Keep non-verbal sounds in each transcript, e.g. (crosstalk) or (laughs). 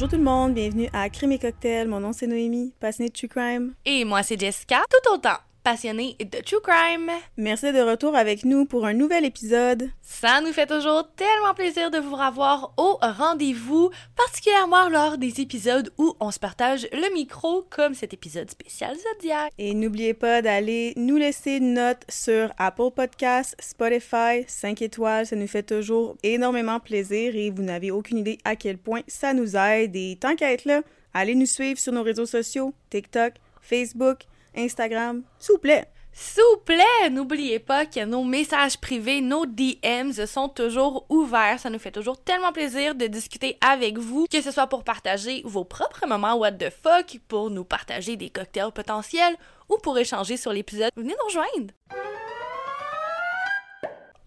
Bonjour tout le monde, bienvenue à Crime et Cocktail. Mon nom c'est Noémie, passionnée de True Crime. Et moi c'est Jessica, tout autant passionnée de True Crime. Merci de retour avec nous pour un nouvel épisode. Ça nous fait toujours tellement plaisir de vous revoir au rendez-vous, particulièrement lors des épisodes où on se partage le micro, comme cet épisode spécial Zodiac. Et n'oubliez pas d'aller nous laisser une note sur Apple Podcasts, Spotify, 5 étoiles, ça nous fait toujours énormément plaisir et vous n'avez aucune idée à quel point ça nous aide. Et tant qu'à être là, allez nous suivre sur nos réseaux sociaux, TikTok, Facebook, Instagram, s'il vous plaît. S'il vous plaît, n'oubliez pas que nos messages privés, nos DMs sont toujours ouverts. Ça nous fait toujours tellement plaisir de discuter avec vous, que ce soit pour partager vos propres moments what the fuck, pour nous partager des cocktails potentiels ou pour échanger sur l'épisode. Venez nous rejoindre.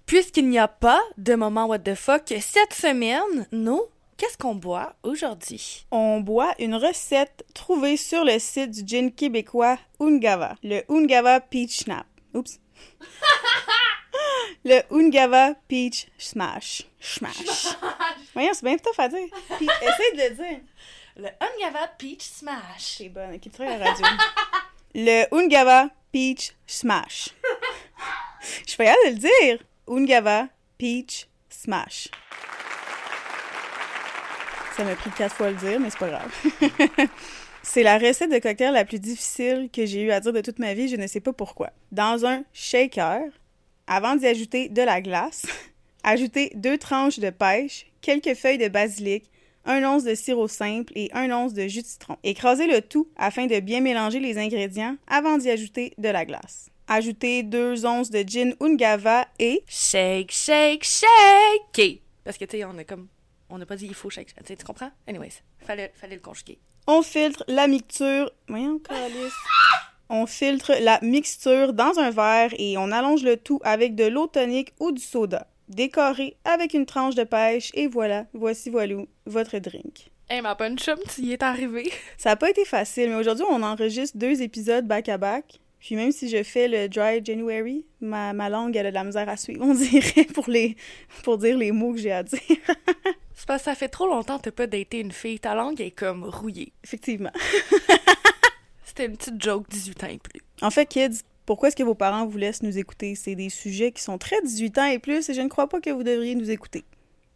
Puisqu'il n'y a pas de moment what the fuck cette semaine, nous Qu'est-ce qu'on boit aujourd'hui? On boit une recette trouvée sur le site du gin québécois Ungava, le Ungava Peach Snap. Oups. (laughs) le Ungava Peach Smash. Smash. Voyons, c'est bien tough à dire. Puis, essaye de le dire. Le Ungava Peach Smash. C'est bon, qui la radio. le Ungava Peach Smash. (laughs) Je vais de le dire. Ungava Peach Smash. Ça m'a pris quatre fois à le dire, mais c'est pas grave. (laughs) c'est la recette de cocktail la plus difficile que j'ai eu à dire de toute ma vie, je ne sais pas pourquoi. Dans un shaker, avant d'y ajouter de la glace, (laughs) ajoutez deux tranches de pêche, quelques feuilles de basilic, un once de sirop simple et un once de jus de citron. Écrasez le tout afin de bien mélanger les ingrédients avant d'y ajouter de la glace. Ajoutez deux onces de gin Ungava et shake, shake, shake. Parce que tu sais, on a comme on n'a pas dit il faut shake. Tu, tu comprends? Anyways, fallait, fallait le conjuguer. On filtre la mixture. Voyons, calice. On filtre la mixture dans un verre et on allonge le tout avec de l'eau tonique ou du soda. Décoré avec une tranche de pêche et voilà, voici voilou, votre drink. Hey, ma bonne chum, tu y es arrivé. (laughs) Ça n'a pas été facile, mais aujourd'hui, on enregistre deux épisodes back-à-back. Puis même si je fais le dry January, ma, ma langue, elle a de la misère à suivre, on dirait, pour, les, pour dire les mots que j'ai à dire. (laughs) C'est parce que ça fait trop longtemps que t'as pas daté une fille. Ta langue est comme rouillée. Effectivement. (laughs) C'était une petite joke 18 ans et plus. En fait, kids, pourquoi est-ce que vos parents vous laissent nous écouter? C'est des sujets qui sont très 18 ans et plus et je ne crois pas que vous devriez nous écouter.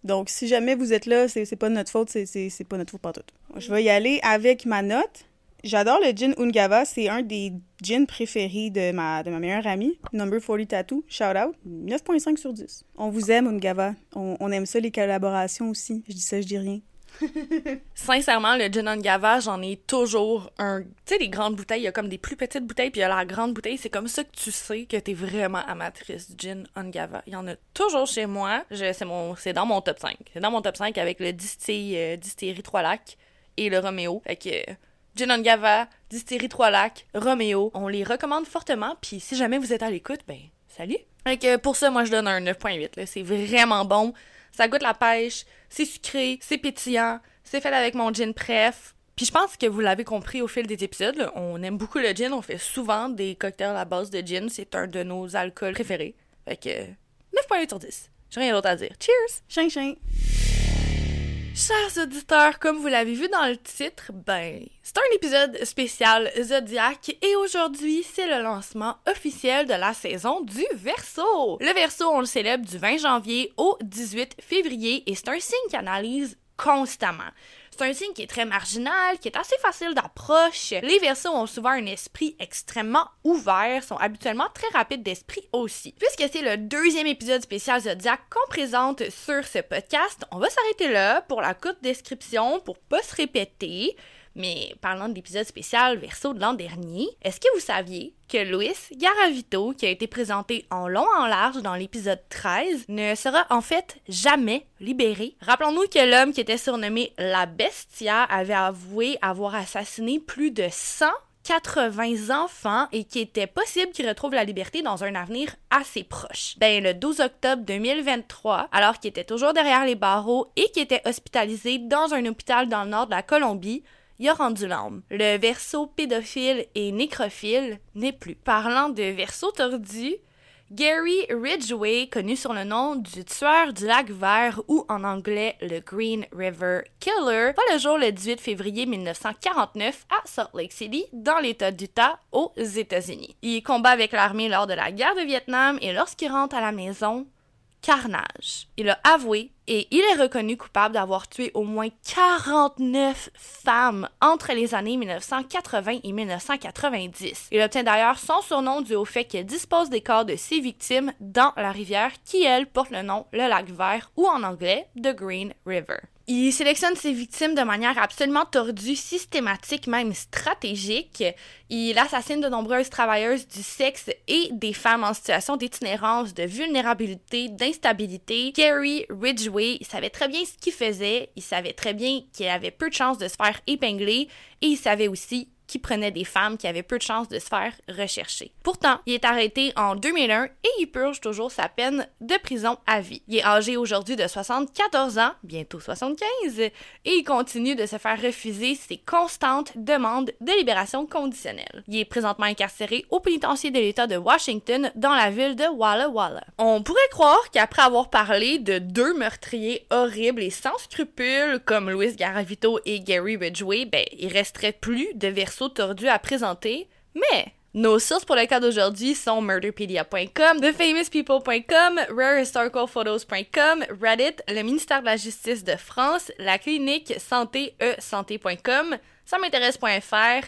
Donc, si jamais vous êtes là, c'est pas de notre faute, c'est pas notre faute pas tout. Je vais y aller avec ma note. J'adore le gin Ungava, c'est un des gins préférés de ma, de ma meilleure amie, Number 40 Tattoo, shout out, 9.5 sur 10. On vous aime Ungava, on, aime ça les collaborations aussi, je dis ça, je dis rien. (laughs) Sincèrement, le gin Ungava, j'en ai toujours un. Tu sais, les grandes bouteilles, il y a comme des plus petites bouteilles, puis il y a la grande bouteille. C'est comme ça que tu sais que t'es vraiment amatrice du gin Ungava. Il y en a toujours chez moi. C'est dans mon top 5. C'est dans mon top 5 avec le distillerie, euh, distillerie Trois Lacs et le Romeo. Fait que Gin Gava, Distillerie Trois Lacs, Romeo. On les recommande fortement, puis si jamais vous êtes à l'écoute, ben, salut! Fait pour ça, moi, je donne un 9.8. C'est vraiment bon. Ça goûte la pêche, c'est sucré, c'est pétillant, c'est fait avec mon gin préf. Puis je pense que vous l'avez compris au fil des épisodes, on aime beaucoup le gin, on fait souvent des cocktails à base de gin, c'est un de nos alcools préférés. Fait que 9.8 sur 10. J'ai rien d'autre à dire. Cheers! Ching ching! Chers auditeurs, comme vous l'avez vu dans le titre, ben, c'est un épisode spécial Zodiac et aujourd'hui, c'est le lancement officiel de la saison du Verseau. Le Verseau, on le célèbre du 20 janvier au 18 février et c'est un signe qui analyse constamment. C'est un signe qui est très marginal, qui est assez facile d'approche. Les Verseaux ont souvent un esprit extrêmement ouvert, sont habituellement très rapides d'esprit aussi. Puisque c'est le deuxième épisode spécial Zodiac qu'on présente sur ce podcast, on va s'arrêter là pour la courte description pour pas se répéter. Mais parlant de l'épisode spécial Verso de l'an dernier, est-ce que vous saviez que Luis Garavito, qui a été présenté en long en large dans l'épisode 13, ne sera en fait jamais libéré? Rappelons-nous que l'homme qui était surnommé la Bestia avait avoué avoir assassiné plus de 100 80 enfants et qu'il était possible qu'il retrouve la liberté dans un avenir assez proche. Ben, le 12 octobre 2023, alors qu'il était toujours derrière les barreaux et qu'il était hospitalisé dans un hôpital dans le nord de la Colombie, il a rendu l'âme. Le verso pédophile et nécrophile n'est plus. Parlant de verso tordu, Gary Ridgway, connu sur le nom du tueur du lac vert ou en anglais le Green River Killer, voit le jour le 18 février 1949 à Salt Lake City, dans l'État d'Utah, aux États-Unis. Il combat avec l'armée lors de la guerre de Vietnam et lorsqu'il rentre à la maison, carnage. Il a avoué et il est reconnu coupable d'avoir tué au moins 49 femmes entre les années 1980 et 1990. Il obtient d'ailleurs son surnom dû au fait qu'il dispose des corps de ses victimes dans la rivière qui, elle, porte le nom le lac vert ou en anglais The Green River. Il sélectionne ses victimes de manière absolument tordue, systématique, même stratégique. Il assassine de nombreuses travailleuses du sexe et des femmes en situation d'itinérance, de vulnérabilité, d'instabilité. Gary Ridgway, savait très bien ce qu'il faisait, il savait très bien qu'il avait peu de chances de se faire épingler et il savait aussi qui prenait des femmes qui avaient peu de chances de se faire rechercher. Pourtant, il est arrêté en 2001 et il purge toujours sa peine de prison à vie. Il est âgé aujourd'hui de 74 ans, bientôt 75, et il continue de se faire refuser ses constantes demandes de libération conditionnelle. Il est présentement incarcéré au pénitencier de l'État de Washington dans la ville de Walla Walla. On pourrait croire qu'après avoir parlé de deux meurtriers horribles et sans scrupules comme Louis Garavito et Gary Ridgway, ben, il resterait plus de versions tordu à présenter, mais nos sources pour le cas d'aujourd'hui sont murderpedia.com, thefamouspeople.com, rarehistoricalphotos.com, Reddit, le ministère de la Justice de France, la clinique santé e santé.com,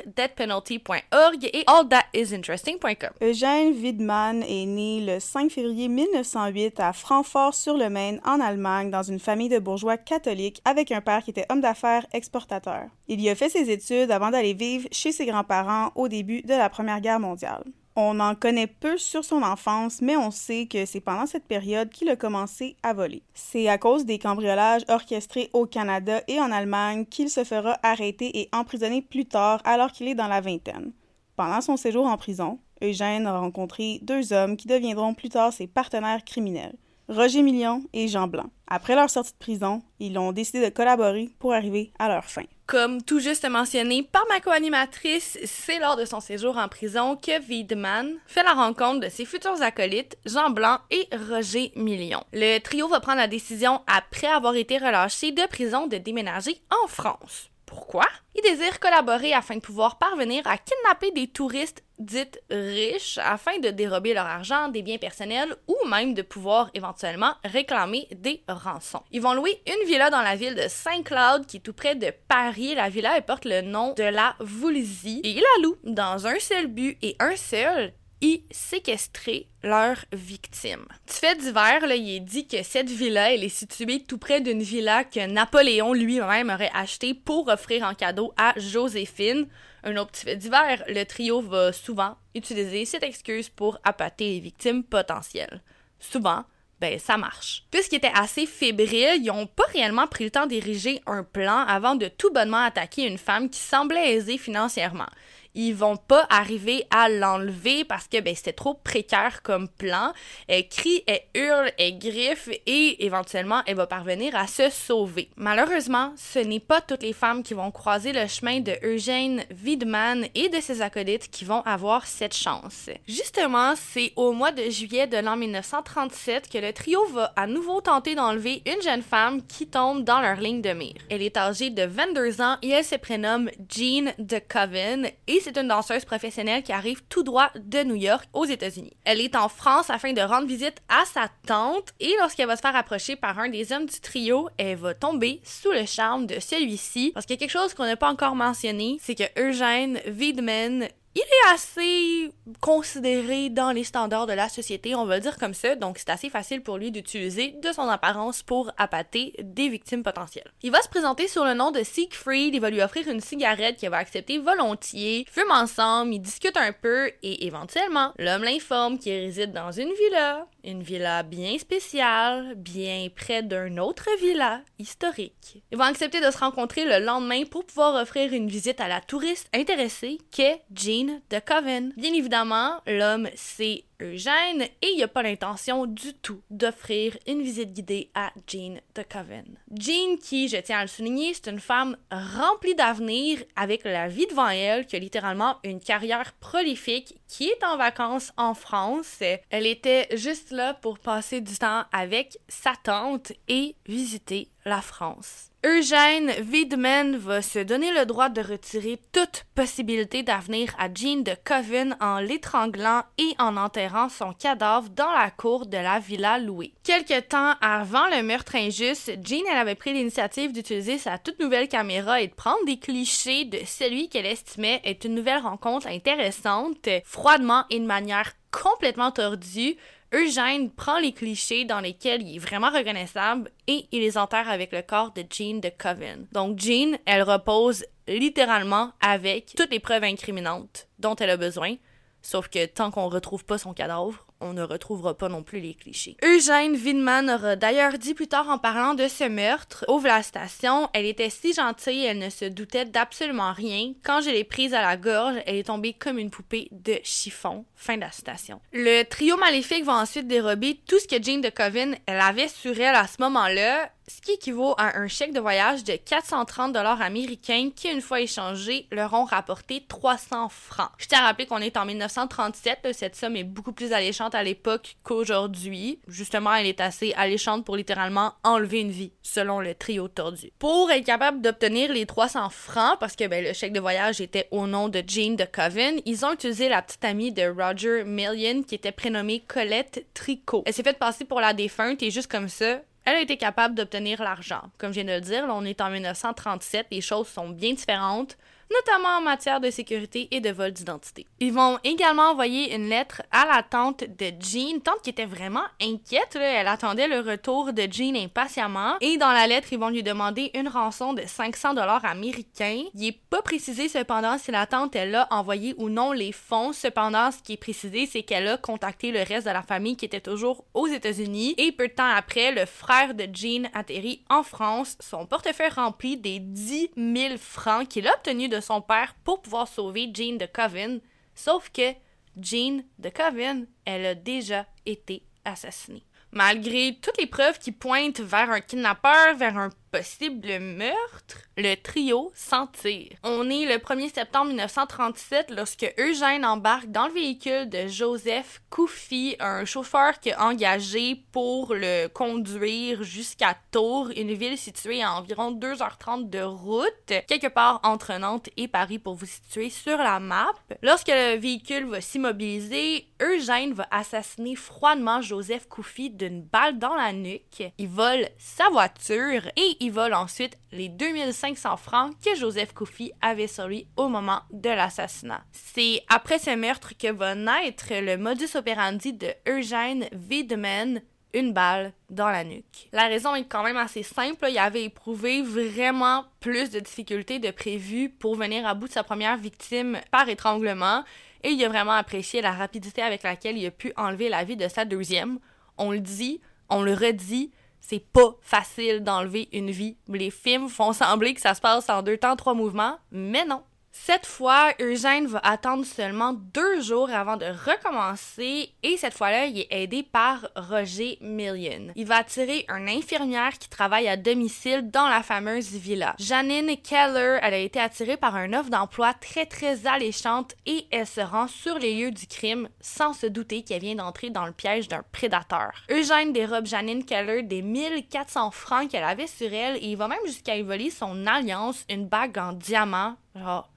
deathpenalty.org et allthatisinteresting.com. Eugène Widman est né le 5 février 1908 à Francfort-sur-le-Main, en Allemagne, dans une famille de bourgeois catholiques avec un père qui était homme d'affaires exportateur. Il y a fait ses études avant d'aller vivre chez ses grands-parents au début de la Première Guerre mondiale. On en connaît peu sur son enfance, mais on sait que c'est pendant cette période qu'il a commencé à voler. C'est à cause des cambriolages orchestrés au Canada et en Allemagne qu'il se fera arrêter et emprisonner plus tard alors qu'il est dans la vingtaine. Pendant son séjour en prison, Eugène a rencontré deux hommes qui deviendront plus tard ses partenaires criminels. Roger Million et Jean Blanc. Après leur sortie de prison, ils ont décidé de collaborer pour arriver à leur fin. Comme tout juste mentionné par ma co-animatrice, c'est lors de son séjour en prison que Wiedemann fait la rencontre de ses futurs acolytes, Jean Blanc et Roger Million. Le trio va prendre la décision, après avoir été relâché de prison, de déménager en France. Pourquoi? Ils désirent collaborer afin de pouvoir parvenir à kidnapper des touristes dites riches afin de dérober leur argent, des biens personnels ou même de pouvoir éventuellement réclamer des rançons. Ils vont louer une villa dans la ville de Saint-Cloud qui est tout près de Paris. La villa porte le nom de la Voulzy et ils la louent dans un seul but et un seul, y séquestrer leurs victimes. Du fait divers, il est dit que cette villa, est située tout près d'une villa que Napoléon lui-même aurait achetée pour offrir en cadeau à Joséphine. Un autre petit fait divers, le trio va souvent utiliser cette excuse pour appâter les victimes potentielles. Souvent, ben ça marche. Puisqu'ils étaient assez fébriles, ils n'ont pas réellement pris le temps d'ériger un plan avant de tout bonnement attaquer une femme qui semblait aisée financièrement ils vont pas arriver à l'enlever parce que ben, c'était trop précaire comme plan. Elle crie, elle hurle, elle griffe et éventuellement elle va parvenir à se sauver. Malheureusement, ce n'est pas toutes les femmes qui vont croiser le chemin de Eugène Wiedemann et de ses acolytes qui vont avoir cette chance. Justement, c'est au mois de juillet de l'an 1937 que le trio va à nouveau tenter d'enlever une jeune femme qui tombe dans leur ligne de mire. Elle est âgée de 22 ans et elle se prénomme Jean de Coven et c'est une danseuse professionnelle qui arrive tout droit de New York aux États-Unis. Elle est en France afin de rendre visite à sa tante et lorsqu'elle va se faire approcher par un des hommes du trio, elle va tomber sous le charme de celui-ci parce qu'il y a quelque chose qu'on n'a pas encore mentionné, c'est que Eugène Wiedemann il est assez considéré dans les standards de la société, on va le dire comme ça, donc c'est assez facile pour lui d'utiliser de son apparence pour appâter des victimes potentielles. Il va se présenter sous le nom de Siegfried, il va lui offrir une cigarette qu'il va accepter volontiers, fument ensemble, ils discutent un peu et éventuellement, l'homme l'informe qu'il réside dans une villa, une villa bien spéciale, bien près d'un autre villa historique. Ils vont accepter de se rencontrer le lendemain pour pouvoir offrir une visite à la touriste intéressée qu'est Jean de Coven. Bien évidemment, l'homme, c'est Eugène et il a pas l'intention du tout d'offrir une visite guidée à Jean de Coven. Jean, qui, je tiens à le souligner, c'est une femme remplie d'avenir avec la vie devant elle, qui a littéralement une carrière prolifique, qui est en vacances en France. Elle était juste là pour passer du temps avec sa tante et visiter la France. Eugène Wiedemann va se donner le droit de retirer toute possibilité d'avenir à Jean de Coven en l'étranglant et en enterrant son cadavre dans la cour de la villa louée. Quelque temps avant le meurtre injuste, Jean elle avait pris l'initiative d'utiliser sa toute nouvelle caméra et de prendre des clichés de celui qu'elle estimait être une nouvelle rencontre intéressante, froidement et de manière complètement tordue, Eugène prend les clichés dans lesquels il est vraiment reconnaissable et il les enterre avec le corps de Jean de Coven. Donc Jean, elle repose littéralement avec toutes les preuves incriminantes dont elle a besoin, sauf que tant qu'on retrouve pas son cadavre, on ne retrouvera pas non plus les clichés. Eugène Widman aura d'ailleurs dit plus tard en parlant de ce meurtre, ouvre la station, elle était si gentille, elle ne se doutait d'absolument rien. Quand je l'ai prise à la gorge, elle est tombée comme une poupée de chiffon. Fin de la citation. Le trio maléfique va ensuite dérober tout ce que Jane de Coven elle avait sur elle à ce moment-là, ce qui équivaut à un chèque de voyage de 430 dollars américains qui, une fois échangés, leur ont rapporté 300 francs. Je tiens à rappeler qu'on est en 1937, cette somme est beaucoup plus alléchante à l'époque qu'aujourd'hui. Justement, elle est assez alléchante pour littéralement enlever une vie, selon le trio tordu. Pour être capable d'obtenir les 300 francs, parce que ben, le chèque de voyage était au nom de Jane de Coven, ils ont utilisé la petite amie de Roger Million qui était prénommée Colette Tricot. Elle s'est faite passer pour la défunte et juste comme ça, elle a été capable d'obtenir l'argent. Comme je viens de le dire, on est en 1937, les choses sont bien différentes notamment en matière de sécurité et de vol d'identité. Ils vont également envoyer une lettre à la tante de Jean, tante qui était vraiment inquiète, elle attendait le retour de Jean impatiemment, et dans la lettre, ils vont lui demander une rançon de 500 dollars américains. Il est pas précisé cependant si la tante elle a envoyé ou non les fonds. Cependant, ce qui est précisé, c'est qu'elle a contacté le reste de la famille qui était toujours aux États-Unis et peu de temps après, le frère de Jean atterrit en France, son portefeuille rempli des 10 000 francs qu'il a obtenus de son père pour pouvoir sauver Jean de Coven, sauf que Jean de Coven, elle a déjà été assassinée. Malgré toutes les preuves qui pointent vers un kidnappeur, vers un possible meurtre, le trio s'en tire. On est le 1er septembre 1937 lorsque Eugène embarque dans le véhicule de Joseph Koufi, un chauffeur qui a engagé pour le conduire jusqu'à Tours, une ville située à environ 2h30 de route, quelque part entre Nantes et Paris pour vous situer sur la map. Lorsque le véhicule va s'immobiliser, Eugène va assassiner froidement Joseph Koufi d'une balle dans la nuque. Il vole sa voiture et il vole ensuite les 2500 francs que Joseph Koufi avait sur lui au moment de l'assassinat. C'est après ce meurtre que va naître le modus operandi de Eugène Wiedemann, une balle dans la nuque. La raison est quand même assez simple. Il avait éprouvé vraiment plus de difficultés de prévu pour venir à bout de sa première victime par étranglement et il a vraiment apprécié la rapidité avec laquelle il a pu enlever la vie de sa deuxième. On le dit, on le redit, c'est pas facile d'enlever une vie. Les films font sembler que ça se passe en deux temps, trois mouvements, mais non. Cette fois, Eugène va attendre seulement deux jours avant de recommencer et cette fois-là, il est aidé par Roger Million. Il va attirer une infirmière qui travaille à domicile dans la fameuse villa. Janine Keller, elle a été attirée par un offre d'emploi très très alléchante et elle se rend sur les lieux du crime sans se douter qu'elle vient d'entrer dans le piège d'un prédateur. Eugène dérobe Janine Keller des 1400 francs qu'elle avait sur elle et il va même jusqu'à y voler son alliance, une bague en diamant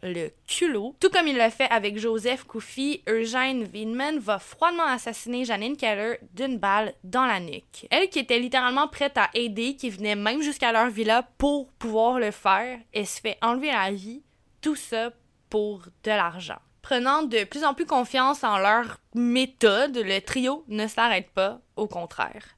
le culot. Tout comme il l'a fait avec Joseph Koufi, Eugène Weinman va froidement assassiner Janine Keller d'une balle dans la nuque. Elle qui était littéralement prête à aider, qui venait même jusqu'à leur villa pour pouvoir le faire, elle se fait enlever la vie, tout ça pour de l'argent. Prenant de plus en plus confiance en leur méthode, le trio ne s'arrête pas, au contraire.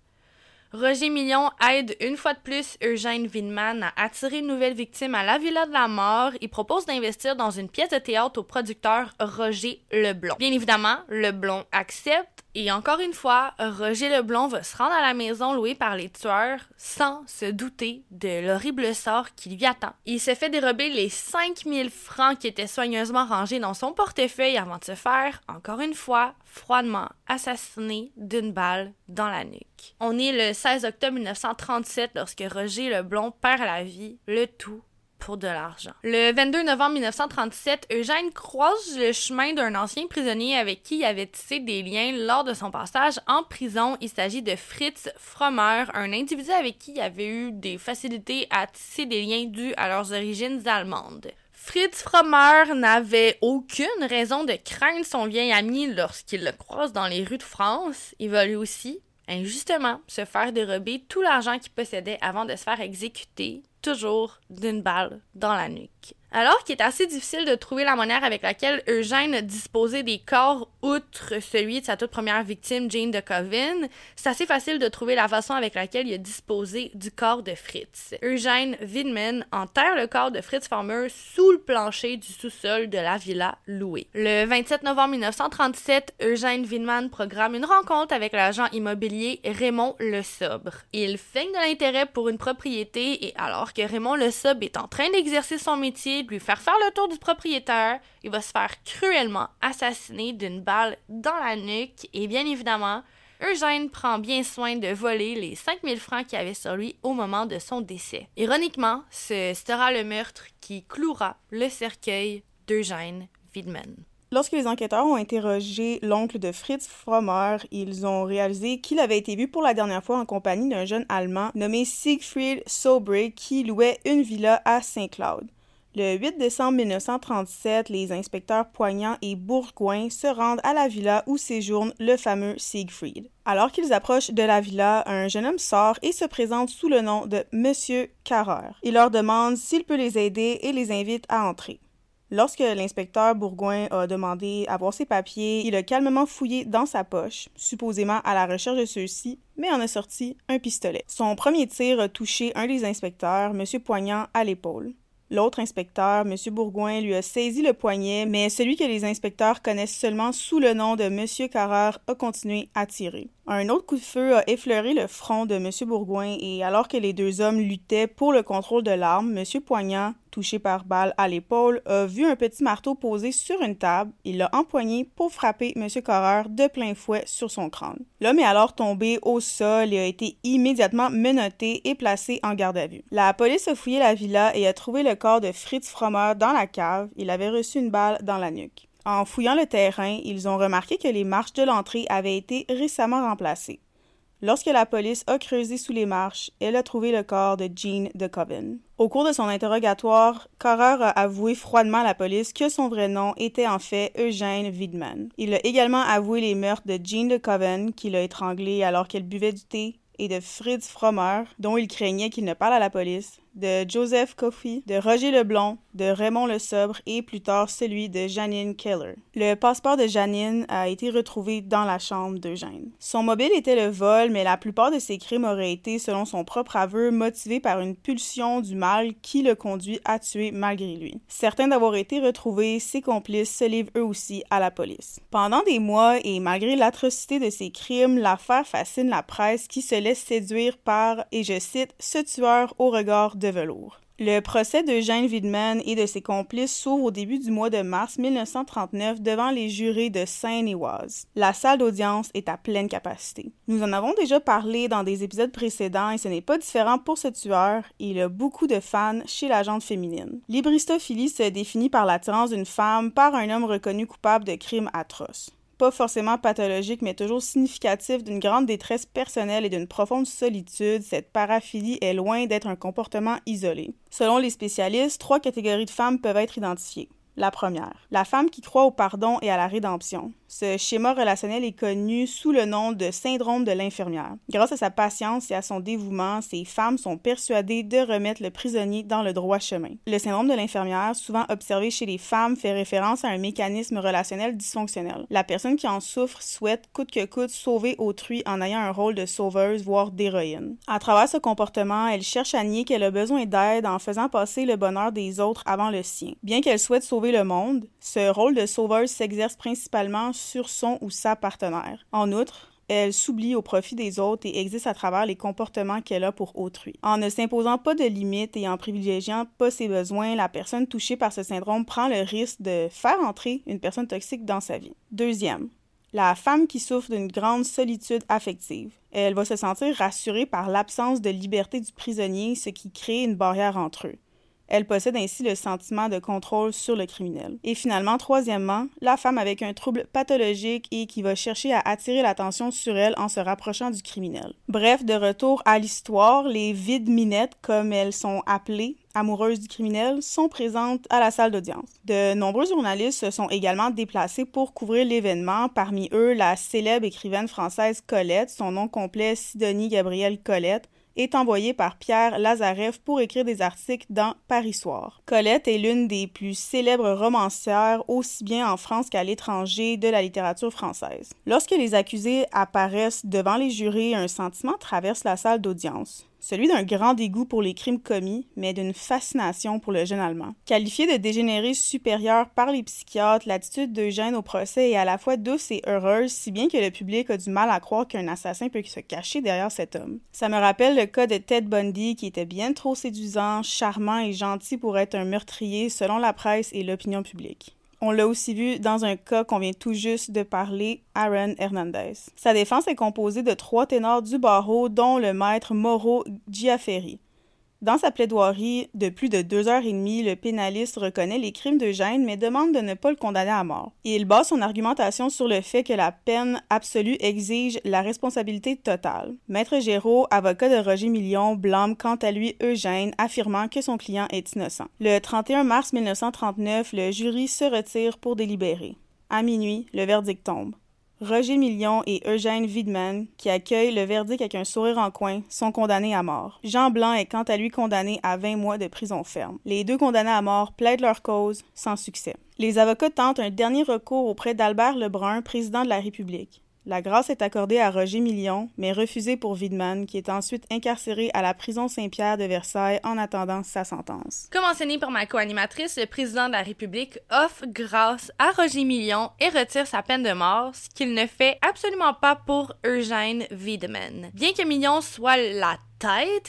Roger Million aide une fois de plus Eugène Winman à attirer une nouvelle victime à la Villa de la Mort. Il propose d'investir dans une pièce de théâtre au producteur Roger Leblond. Bien évidemment, Leblond accepte Et encore une fois, Roger Leblond va se rendre à la maison louée par les tueurs sans se douter de l'horrible sort qui lui attend. Il se fait dérober les 5000 francs qui étaient soigneusement rangés dans son portefeuille avant de se faire, encore une fois, froidement assassiné d'une balle dans la nuque. On est le 16 octobre 1937 lorsque Roger Leblond perd la vie, le tout de l'argent. Le 22 novembre 1937, Eugène croise le chemin d'un ancien prisonnier avec qui il avait tissé des liens lors de son passage en prison. Il s'agit de Fritz Frommer, un individu avec qui il avait eu des facilités à tisser des liens dus à leurs origines allemandes. Fritz Frommer n'avait aucune raison de craindre son vieil ami lorsqu'il le croise dans les rues de France. Il va lui aussi, injustement, se faire dérober tout l'argent qu'il possédait avant de se faire exécuter toujours d'une balle dans la nuque. Alors qu'il est assez difficile de trouver la manière avec laquelle Eugène disposait des corps outre celui de sa toute première victime, Jane de Coven, c'est assez facile de trouver la façon avec laquelle il a disposé du corps de Fritz. Eugène Widman enterre le corps de Fritz Farmer sous le plancher du sous-sol de la villa louée. Le 27 novembre 1937, Eugène Widman programme une rencontre avec l'agent immobilier Raymond Le Sobre. Il feigne de l'intérêt pour une propriété et alors que Raymond Le Sobre est en train d'exercer son métier, lui faire faire le tour du propriétaire. Il va se faire cruellement assassiner d'une balle dans la nuque et bien évidemment, Eugène prend bien soin de voler les 5000 francs qu'il avait sur lui au moment de son décès. Ironiquement, ce sera le meurtre qui clouera le cercueil d'Eugène Widman. Lorsque les enquêteurs ont interrogé l'oncle de Fritz Frommer, ils ont réalisé qu'il avait été vu pour la dernière fois en compagnie d'un jeune Allemand nommé Siegfried Sobre qui louait une villa à Saint-Claude. Le 8 décembre 1937, les inspecteurs Poignant et Bourgoin se rendent à la villa où séjourne le fameux Siegfried. Alors qu'ils approchent de la villa, un jeune homme sort et se présente sous le nom de Monsieur Carrer. Il leur demande s'il peut les aider et les invite à entrer. Lorsque l'inspecteur Bourgoin a demandé à voir ses papiers, il a calmement fouillé dans sa poche, supposément à la recherche de ceux-ci, mais en a sorti un pistolet. Son premier tir a touché un des inspecteurs, M. Poignant, à l'épaule. L'autre inspecteur, M. Bourgoin, lui a saisi le poignet, mais celui que les inspecteurs connaissent seulement sous le nom de M. Carreur a continué à tirer. Un autre coup de feu a effleuré le front de M. Bourgoin et alors que les deux hommes luttaient pour le contrôle de l'arme, M. Poignant, touché par balle à l'épaule, a vu un petit marteau posé sur une table. Il l'a empoigné pour frapper M. Carreur de plein fouet sur son crâne. L'homme est alors tombé au sol et a été immédiatement menotté et placé en garde à vue. La police a fouillé la villa et a trouvé le corps de Fritz Frommer dans la cave. Il avait reçu une balle dans la nuque. En fouillant le terrain, ils ont remarqué que les marches de l'entrée avaient été récemment remplacées. Lorsque la police a creusé sous les marches, elle a trouvé le corps de Jean de Coven. Au cours de son interrogatoire, Carrer a avoué froidement à la police que son vrai nom était en fait Eugène Widman. Il a également avoué les meurtres de Jean de Coven, qu'il a étranglée alors qu'elle buvait du thé, et de Fritz Frommer, dont il craignait qu'il ne parle à la police, de Joseph Coffey, de Roger Leblond, de Raymond Le Sobre et plus tard celui de Janine Keller. Le passeport de Janine a été retrouvé dans la chambre d'Eugène. Son mobile était le vol, mais la plupart de ses crimes auraient été, selon son propre aveu, motivés par une pulsion du mal qui le conduit à tuer malgré lui. Certains d'avoir été retrouvés, ses complices se livrent eux aussi à la police. Pendant des mois et malgré l'atrocité de ses crimes, l'affaire fascine la presse qui se laisse séduire par, et je cite, ce tueur au regard Le procès de Jeanne Widman et de ses complices s'ouvre au début du mois de mars 1939 devant les jurés de Seine-et-Oise. La salle d'audience est à pleine capacité. Nous en avons déjà parlé dans des épisodes précédents et ce n'est pas différent pour ce tueur. Il a beaucoup de fans chez la gente féminine. L'hybristophilie se définit par l'attirance d'une femme par un homme reconnu coupable de crimes atroces pas forcément pathologique, mais toujours significatif d'une grande détresse personnelle et d'une profonde solitude, cette paraphilie est loin d'être un comportement isolé. Selon les spécialistes, trois catégories de femmes peuvent être identifiées. La première, la femme qui croit au pardon et à la rédemption. Ce schéma relationnel est connu sous le nom de syndrome de l'infirmière. Grâce à sa patience et à son dévouement, ces femmes sont persuadées de remettre le prisonnier dans le droit chemin. Le syndrome de l'infirmière, souvent observé chez les femmes, fait référence à un mécanisme relationnel dysfonctionnel. La personne qui en souffre souhaite coûte que coûte sauver autrui en ayant un rôle de sauveuse, voire d'héroïne. À travers ce comportement, elle cherche à nier qu'elle a besoin d'aide en faisant passer le bonheur des autres avant le sien. Bien qu'elle souhaite sauver le monde, ce rôle de sauveuse s'exerce principalement sur son ou sa partenaire. En outre, elle s'oublie au profit des autres et existe à travers les comportements qu'elle a pour autrui. En ne s'imposant pas de limites et en privilégiant pas ses besoins, la personne touchée par ce syndrome prend le risque de faire entrer une personne toxique dans sa vie. Deuxième, la femme qui souffre d'une grande solitude affective. Elle va se sentir rassurée par l'absence de liberté du prisonnier, ce qui crée une barrière entre eux. Elle possède ainsi le sentiment de contrôle sur le criminel. Et finalement, troisièmement, la femme avec un trouble pathologique et qui va chercher à attirer l'attention sur elle en se rapprochant du criminel. Bref, de retour à l'histoire, les vides minettes, comme elles sont appelées, amoureuses du criminel, sont présentes à la salle d'audience. De nombreux journalistes se sont également déplacés pour couvrir l'événement, parmi eux la célèbre écrivaine française Colette, son nom complet Sidonie Gabrielle Colette, est envoyée par Pierre Lazareff pour écrire des articles dans Paris Soir. Colette est l'une des plus célèbres romancières, aussi bien en France qu'à l'étranger, de la littérature française. Lorsque les accusés apparaissent devant les jurés, un sentiment traverse la salle d'audience celui d'un grand dégoût pour les crimes commis, mais d'une fascination pour le jeune Allemand. Qualifié de dégénéré supérieur par les psychiatres, l'attitude d'Eugène au procès est à la fois douce et heureuse, si bien que le public a du mal à croire qu'un assassin peut se cacher derrière cet homme. Ça me rappelle le cas de Ted Bundy, qui était bien trop séduisant, charmant et gentil pour être un meurtrier selon la presse et l'opinion publique. On l'a aussi vu dans un cas qu'on vient tout juste de parler, Aaron Hernandez. Sa défense est composée de trois ténors du barreau, dont le maître Mauro Giaferi. Dans sa plaidoirie de plus de deux heures et demie, le pénaliste reconnaît les crimes d'Eugène mais demande de ne pas le condamner à mort. il base son argumentation sur le fait que la peine absolue exige la responsabilité totale. Maître Géraud, avocat de Roger Million, blâme quant à lui Eugène, affirmant que son client est innocent. Le 31 mars 1939, le jury se retire pour délibérer. À minuit, le verdict tombe. Roger Million et Eugène Widman, qui accueillent le verdict avec un sourire en coin, sont condamnés à mort. Jean Blanc est quant à lui condamné à 20 mois de prison ferme. Les deux condamnés à mort plaident leur cause sans succès. Les avocats tentent un dernier recours auprès d'Albert Lebrun, président de la République. La grâce est accordée à Roger Million, mais refusée pour Widman, qui est ensuite incarcéré à la prison Saint-Pierre de Versailles en attendant sa sentence. Comme enseigné par ma co-animatrice, le président de la République offre grâce à Roger Million et retire sa peine de mort, ce qu'il ne fait absolument pas pour Eugène Widman. Bien que Million soit la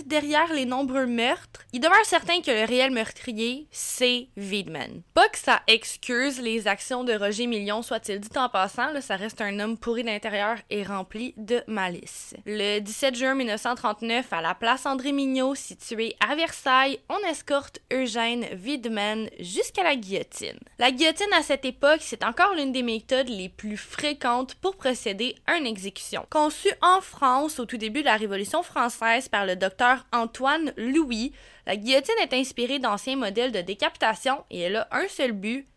derrière les nombreux meurtres, il demeure certain que le réel meurtrier, c'est Wiedemann. Pas que ça excuse les actions de Roger Million, soit-il dit en passant, ça reste un homme pourri d'intérieur et rempli de malice. Le 17 juin 1939, à la place André Mignot, située à Versailles, on escorte Eugène Wiedemann jusqu'à la guillotine. La guillotine à cette époque, c'est encore l'une des méthodes les plus fréquentes pour procéder à une exécution. Conçue en France au tout début de la Révolution française par le docteur Antoine Louis, la guillotine est inspirée d'anciens modèles de décapitation et elle a un seul but,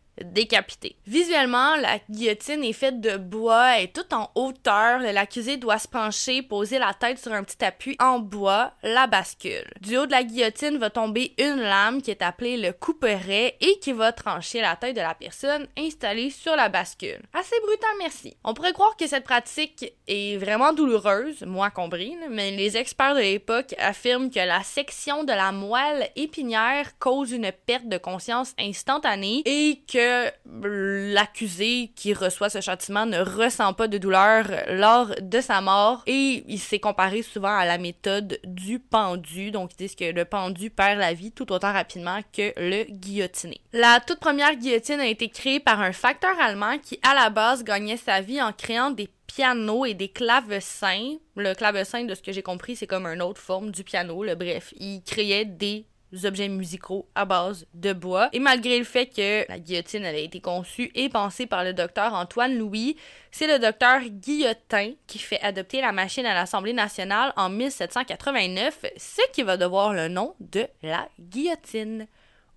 Visuellement, la guillotine est faite de bois et tout en hauteur. L'accusé doit se pencher, poser la tête sur un petit appui en bois, la bascule. Du haut de la guillotine va tomber une lame qui est appelée le couperet et qui va trancher la tête de la personne installée sur la bascule. Assez brutal, merci. On pourrait croire que cette pratique est vraiment douloureuse, moi compris, mais les experts de l'époque affirment que la section de la moelle épinière cause une perte de conscience instantanée et que l'accusé qui reçoit ce châtiment ne ressent pas de douleur lors de sa mort et il s'est comparé souvent à la méthode du pendu. Donc ils disent que le pendu perd la vie tout autant rapidement que le guillotiné. La toute première guillotine a été créée par un facteur allemand qui à la base gagnait sa vie en créant des pianos et des clavecins. Le clavecin, de ce que j'ai compris, c'est comme une autre forme du piano. Le bref, il créait des objets musicaux à base de bois. Et malgré le fait que la guillotine avait été conçue et pensée par le docteur Antoine Louis, c'est le docteur Guillotin qui fait adopter la machine à l'Assemblée nationale en 1789, ce qui va devoir le nom de la guillotine.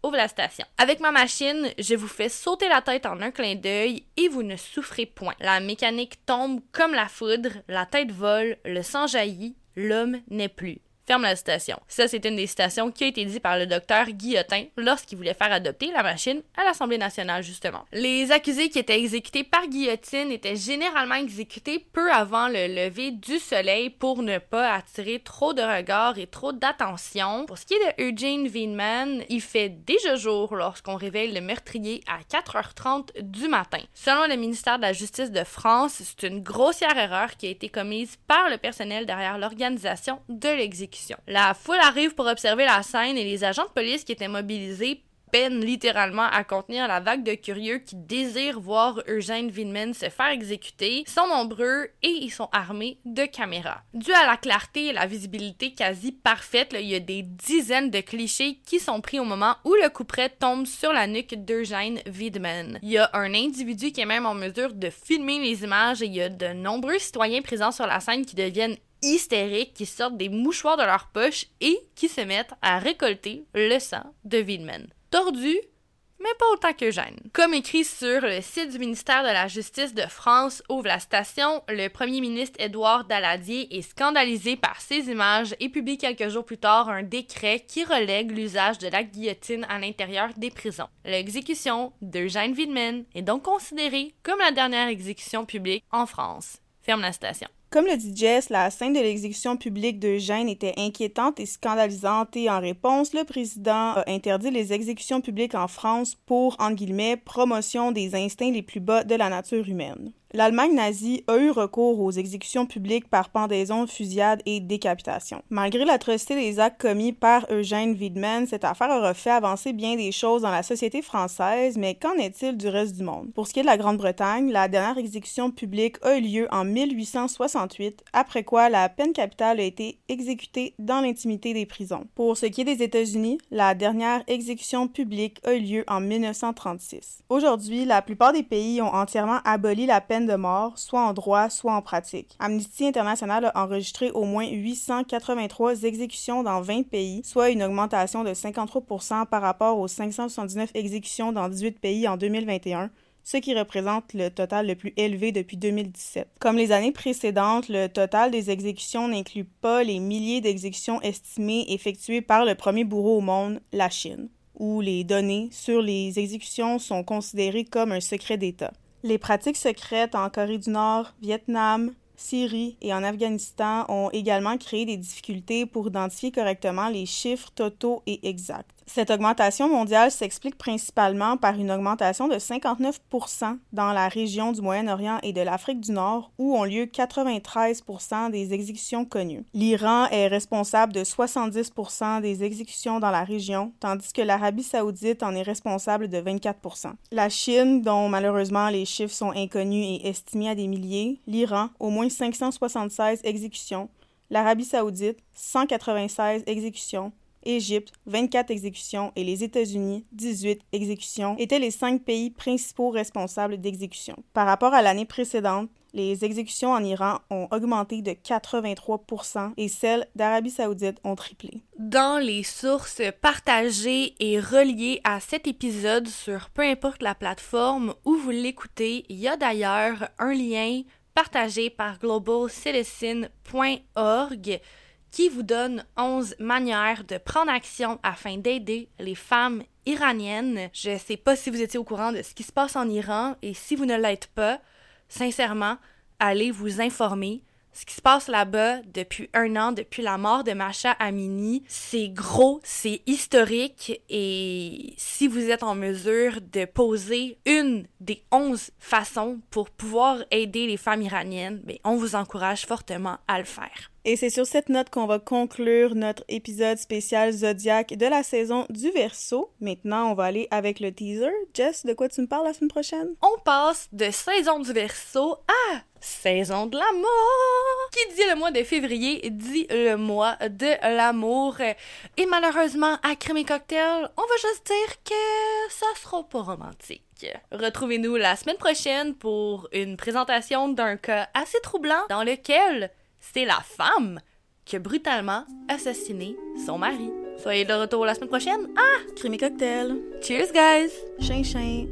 Ouvre la station. Avec ma machine, je vous fais sauter la tête en un clin d'œil et vous ne souffrez point. La mécanique tombe comme la foudre, la tête vole, le sang jaillit, l'homme n'est plus. La citation. Ça, c'est une des citations qui a été dite par le docteur Guillotin lorsqu'il voulait faire adopter la machine à l'Assemblée nationale, justement. Les accusés qui étaient exécutés par guillotine étaient généralement exécutés peu avant le lever du soleil pour ne pas attirer trop de regards et trop d'attention. Pour ce qui est de Eugene Weinman, il fait déjà jour lorsqu'on réveille le meurtrier à 4h30 du matin. Selon le ministère de la Justice de France, c'est une grossière erreur qui a été commise par le personnel derrière l'organisation de l'exécution. La foule arrive pour observer la scène et les agents de police qui étaient mobilisés peine littéralement à contenir la vague de curieux qui désirent voir Eugène Villemin se faire exécuter, sont nombreux et ils sont armés de caméras. Dû à la clarté et la visibilité quasi parfaite, il y a des dizaines de clichés qui sont pris au moment où le couperet tombe sur la nuque d'Eugène Wiedemann. Il y a un individu qui est même en mesure de filmer les images et il y a de nombreux citoyens présents sur la scène qui deviennent hystériques qui sortent des mouchoirs de leur poche et qui se mettent à récolter le sang de Wiedemann tordu, mais pas autant que Jeanne. Comme écrit sur le site du ministère de la Justice de France, ouvre la station, le premier ministre Édouard Daladier est scandalisé par ces images et publie quelques jours plus tard un décret qui relègue l'usage de la guillotine à l'intérieur des prisons. L'exécution de Jeanne Widman est donc considérée comme la dernière exécution publique en France. Ferme la station. Comme le dit Jess, la scène de l'exécution publique de Gênes était inquiétante et scandalisante et en réponse, le président a interdit les exécutions publiques en France pour, entre guillemets, promotion des instincts les plus bas de la nature humaine. L'Allemagne nazie a eu recours aux exécutions publiques par pendaison, fusillade et décapitation. Malgré l'atrocité des actes commis par Eugène Wiedemann, cette affaire aura fait avancer bien des choses dans la société française, mais qu'en est-il du reste du monde? Pour ce qui est de la Grande-Bretagne, la dernière exécution publique a eu lieu en 1868, après quoi la peine capitale a été exécutée dans l'intimité des prisons. Pour ce qui est des États-Unis, la dernière exécution publique a eu lieu en 1936. Aujourd'hui, la plupart des pays ont entièrement aboli la peine de mort, soit en droit, soit en pratique. Amnesty International a enregistré au moins 883 exécutions dans 20 pays, soit une augmentation de 53% par rapport aux 579 exécutions dans 18 pays en 2021 ce qui représente le total le plus élevé depuis 2017. Comme les années précédentes, le total des exécutions n'inclut pas les milliers d'exécutions estimées effectuées par le premier bourreau au monde, la Chine, où les données sur les exécutions sont considérées comme un secret d'État. Les pratiques secrètes en Corée du Nord, Vietnam, Syrie et en Afghanistan ont également créé des difficultés pour identifier correctement les chiffres totaux et exacts. Cette augmentation mondiale s'explique principalement par une augmentation de 59% dans la région du Moyen-Orient et de l'Afrique du Nord, où ont lieu 93% des exécutions connues. L'Iran est responsable de 70% des exécutions dans la région, tandis que l'Arabie saoudite en est responsable de 24% La Chine, dont malheureusement les chiffres sont inconnus et estimés à des milliers, l'Iran, au moins 576 exécutions, l'Arabie saoudite, 196 exécutions, Égypte, 24 exécutions et les États-Unis, 18 exécutions, étaient les cinq pays principaux responsables d'exécutions. Par rapport à l'année précédente, les exécutions en Iran ont augmenté de 83% et celles d'Arabie saoudite ont triplé. Dans les sources partagées et reliées à cet épisode sur peu importe la plateforme où vous l'écoutez, il y a d'ailleurs un lien partagé par globalcitizen.org qui vous donne 11 manières de prendre action afin d'aider les femmes iraniennes. Je ne sais pas si vous étiez au courant de ce qui se passe en Iran et si vous ne l'êtes pas, sincèrement, allez vous informer. Ce qui se passe là-bas depuis un an, depuis la mort de Masha Amini, c'est gros, c'est historique et si vous êtes en mesure de poser une des 11 façons pour pouvoir aider les femmes iraniennes, ben, on vous encourage fortement à le faire. Et c'est sur cette note qu'on va conclure notre épisode spécial Zodiac de la saison du Verseau. Maintenant, on va aller avec le teaser. Jess, de quoi tu me parles la semaine prochaine? On passe de saison du Verseau à saison de l'amour. Qui dit le mois de février dit le mois de l'amour. Et malheureusement, à Crème Cocktail, on va juste dire que ça sera pas romantique. Retrouvez-nous la semaine prochaine pour une présentation d'un cas assez troublant dans lequel c'est la femme qui a brutalement assassiné son mari. Soyez de retour la semaine prochaine. Ah! Crime cocktail. Cheers, guys! Chien, chien.